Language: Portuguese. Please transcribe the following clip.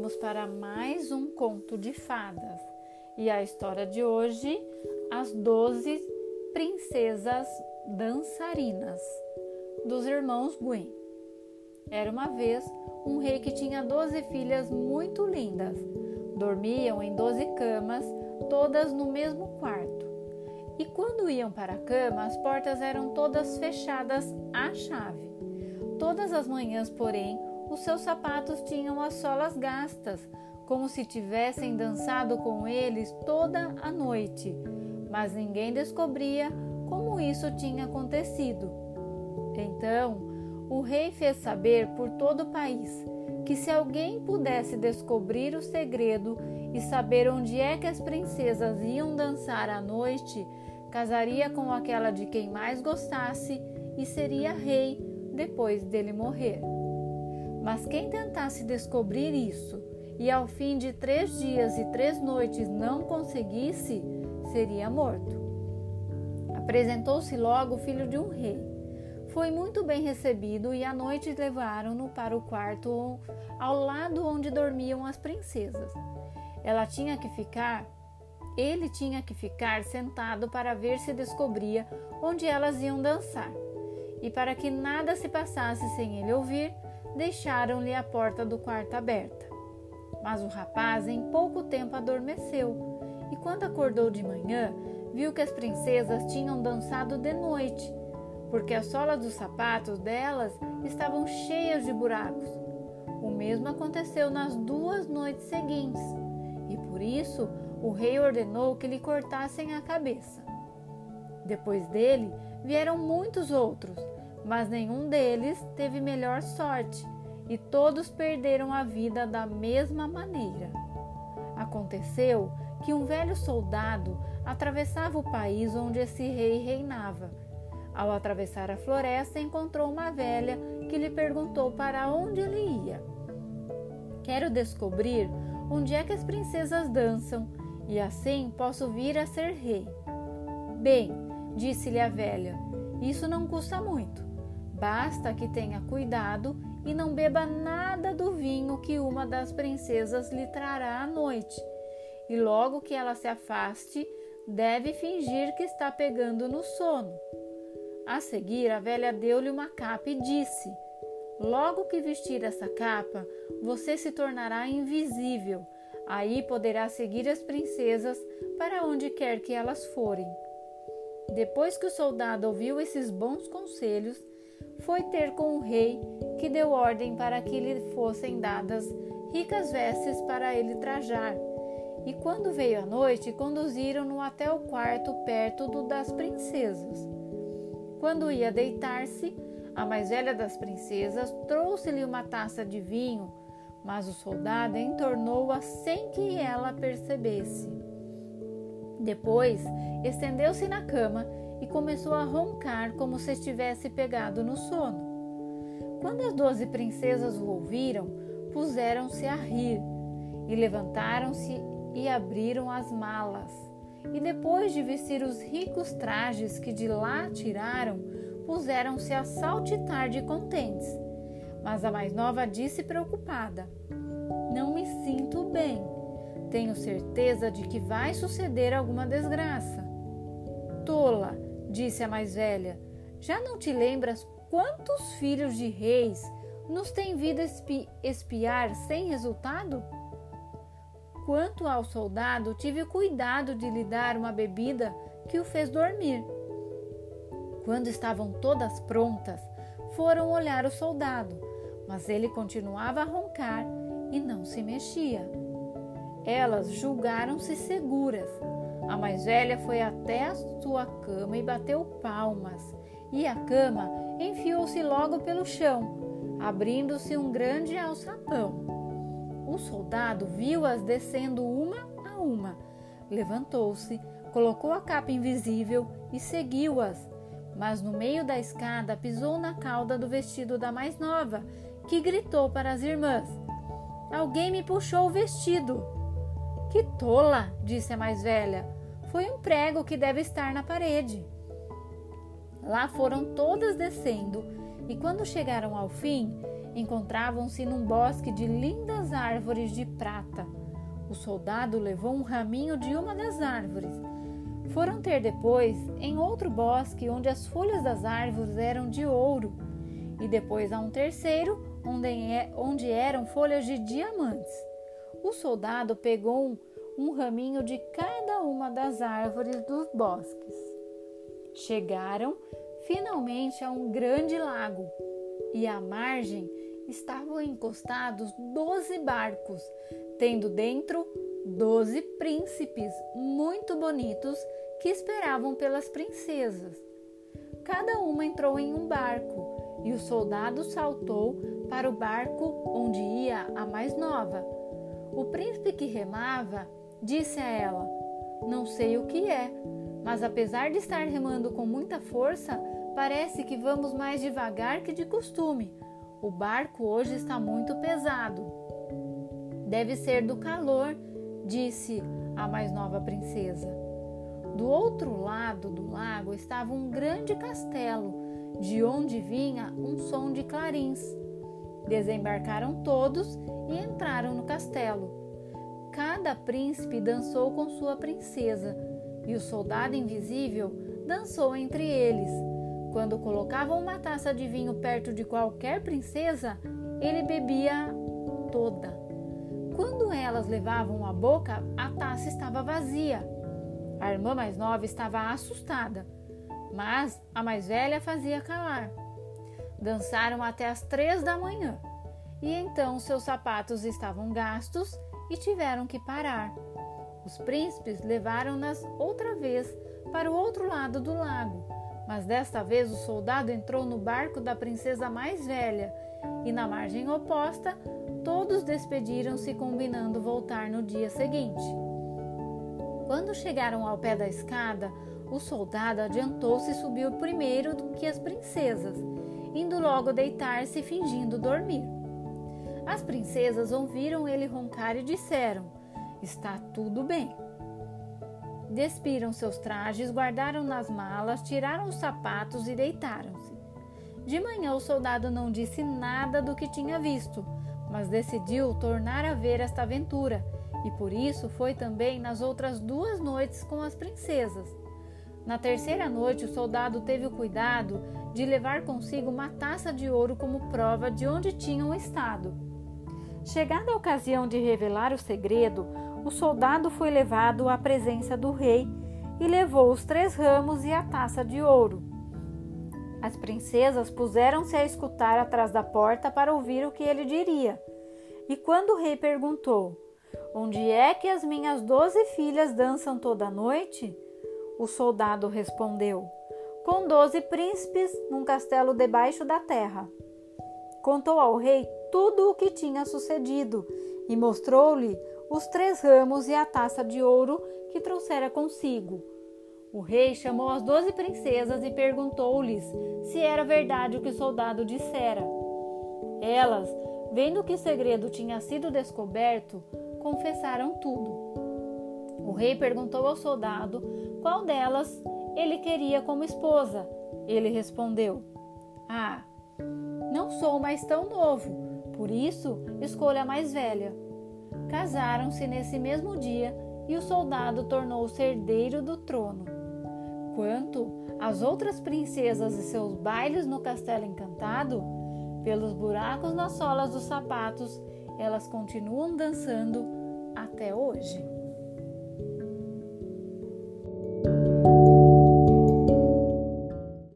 vamos para mais um conto de fadas. E a história de hoje, as doze princesas dançarinas dos irmãos Gwen. Era uma vez um rei que tinha doze filhas muito lindas. Dormiam em doze camas, todas no mesmo quarto. E quando iam para a cama, as portas eram todas fechadas à chave. Todas as manhãs, porém, os seus sapatos tinham as solas gastas, como se tivessem dançado com eles toda a noite, mas ninguém descobria como isso tinha acontecido. Então, o rei fez saber por todo o país que se alguém pudesse descobrir o segredo e saber onde é que as princesas iam dançar à noite, casaria com aquela de quem mais gostasse e seria rei depois dele morrer. Mas quem tentasse descobrir isso e ao fim de três dias e três noites não conseguisse, seria morto. Apresentou-se logo o filho de um rei. Foi muito bem recebido e à noite levaram-no para o quarto ao lado onde dormiam as princesas. Ela tinha que ficar, ele tinha que ficar sentado para ver se descobria onde elas iam dançar. E para que nada se passasse sem ele ouvir, deixaram-lhe a porta do quarto aberta. Mas o rapaz em pouco tempo adormeceu e, quando acordou de manhã, viu que as princesas tinham dançado de noite, porque as solas dos sapatos delas estavam cheias de buracos. O mesmo aconteceu nas duas noites seguintes, e por isso o rei ordenou que lhe cortassem a cabeça. Depois dele vieram muitos outros, mas nenhum deles teve melhor sorte e todos perderam a vida da mesma maneira. Aconteceu que um velho soldado atravessava o país onde esse rei reinava. Ao atravessar a floresta, encontrou uma velha que lhe perguntou para onde ele ia. Quero descobrir onde é que as princesas dançam e assim posso vir a ser rei. Bem, disse-lhe a velha, isso não custa muito. Basta que tenha cuidado e não beba nada do vinho que uma das princesas lhe trará à noite. E logo que ela se afaste, deve fingir que está pegando no sono. A seguir, a velha deu-lhe uma capa e disse: Logo que vestir essa capa, você se tornará invisível. Aí poderá seguir as princesas para onde quer que elas forem. Depois que o soldado ouviu esses bons conselhos, foi ter com o rei, que deu ordem para que lhe fossem dadas ricas vestes para ele trajar. E quando veio a noite, conduziram-no até o quarto perto do das princesas. Quando ia deitar-se, a mais velha das princesas trouxe-lhe uma taça de vinho, mas o soldado entornou-a sem que ela percebesse. Depois, estendeu-se na cama e começou a roncar como se estivesse pegado no sono. Quando as doze princesas o ouviram, puseram-se a rir e levantaram-se e abriram as malas. E depois de vestir os ricos trajes que de lá tiraram, puseram-se a saltitar de contentes. Mas a mais nova disse preocupada: Não me sinto bem. Tenho certeza de que vai suceder alguma desgraça. Tola, disse a mais velha. Já não te lembras quantos filhos de reis nos têm vindo espi espiar sem resultado? Quanto ao soldado, tive cuidado de lhe dar uma bebida que o fez dormir. Quando estavam todas prontas, foram olhar o soldado, mas ele continuava a roncar e não se mexia. Elas julgaram-se seguras a mais velha foi até a sua cama e bateu palmas, e a cama enfiou-se logo pelo chão, abrindo-se um grande alçapão. O soldado viu-as descendo uma a uma. Levantou-se, colocou a capa invisível e seguiu-as, mas no meio da escada pisou na cauda do vestido da mais nova, que gritou para as irmãs: Alguém me puxou o vestido. Que tola! disse a mais velha foi um prego que deve estar na parede. Lá foram todas descendo, e quando chegaram ao fim, encontravam-se num bosque de lindas árvores de prata. O soldado levou um raminho de uma das árvores. Foram ter depois em outro bosque onde as folhas das árvores eram de ouro, e depois a um terceiro onde, é, eram folhas de diamantes. O soldado pegou um, um raminho de uma das árvores dos bosques. Chegaram finalmente a um grande lago e à margem estavam encostados doze barcos, tendo dentro doze príncipes muito bonitos que esperavam pelas princesas. Cada uma entrou em um barco e o soldado saltou para o barco onde ia a mais nova. O príncipe que remava disse a ela: Não sei o que é, mas apesar de estar remando com muita força, parece que vamos mais devagar que de costume. O barco hoje está muito pesado. Deve ser do calor, disse a mais nova princesa. Do outro lado do lago estava um grande castelo, de onde vinha um som de clarins. Desembarcaram todos e entraram no castelo. Cada príncipe dançou com sua princesa, e o soldado invisível dançou entre eles. Quando colocavam uma taça de vinho perto de qualquer princesa, ele bebia toda. Quando elas levavam a boca, a taça estava vazia. A irmã mais nova estava assustada, mas a mais velha fazia calar. Dançaram até as três da manhã e então seus sapatos estavam gastos e tiveram que parar. Os príncipes levaram-nas outra vez para o outro lado do lago, mas desta vez o soldado entrou no barco da princesa mais velha e na margem oposta todos despediram-se combinando voltar no dia seguinte. Quando chegaram ao pé da escada, o soldado adiantou-se e subiu primeiro do que as princesas, indo logo deitar-se fingindo dormir. As princesas ouviram ele roncar e disseram: Está tudo bem. Despiram seus trajes, guardaram nas malas, tiraram os sapatos e deitaram-se. De manhã o soldado não disse nada do que tinha visto, mas decidiu tornar a ver esta aventura, e por isso foi também nas outras duas noites com as princesas. Na terceira noite, o soldado teve o cuidado de levar consigo uma taça de ouro como prova de onde tinham estado. Chegada a ocasião de revelar o segredo, o soldado foi levado à presença do rei e levou os três ramos e a taça de ouro. As princesas puseram-se a escutar atrás da porta para ouvir o que ele diria. E quando o rei perguntou: Onde é que as minhas doze filhas dançam toda noite? O soldado respondeu: Com doze príncipes num castelo debaixo da terra. Contou ao rei tudo o que tinha sucedido e mostrou-lhe os três ramos e a taça de ouro que trouxera consigo. O rei chamou as doze princesas e perguntou-lhes se era verdade o que o soldado dissera. Elas, vendo que o segredo tinha sido descoberto, confessaram tudo. O rei perguntou ao soldado qual delas ele queria como esposa. Ele respondeu: Ah, não sou mais tão novo, por isso escolha a mais velha. Casaram-se nesse mesmo dia e o soldado tornou-se herdeiro do trono. Quanto às outras princesas e seus bailes no castelo encantado, pelos buracos nas solas dos sapatos, elas continuam dançando até hoje.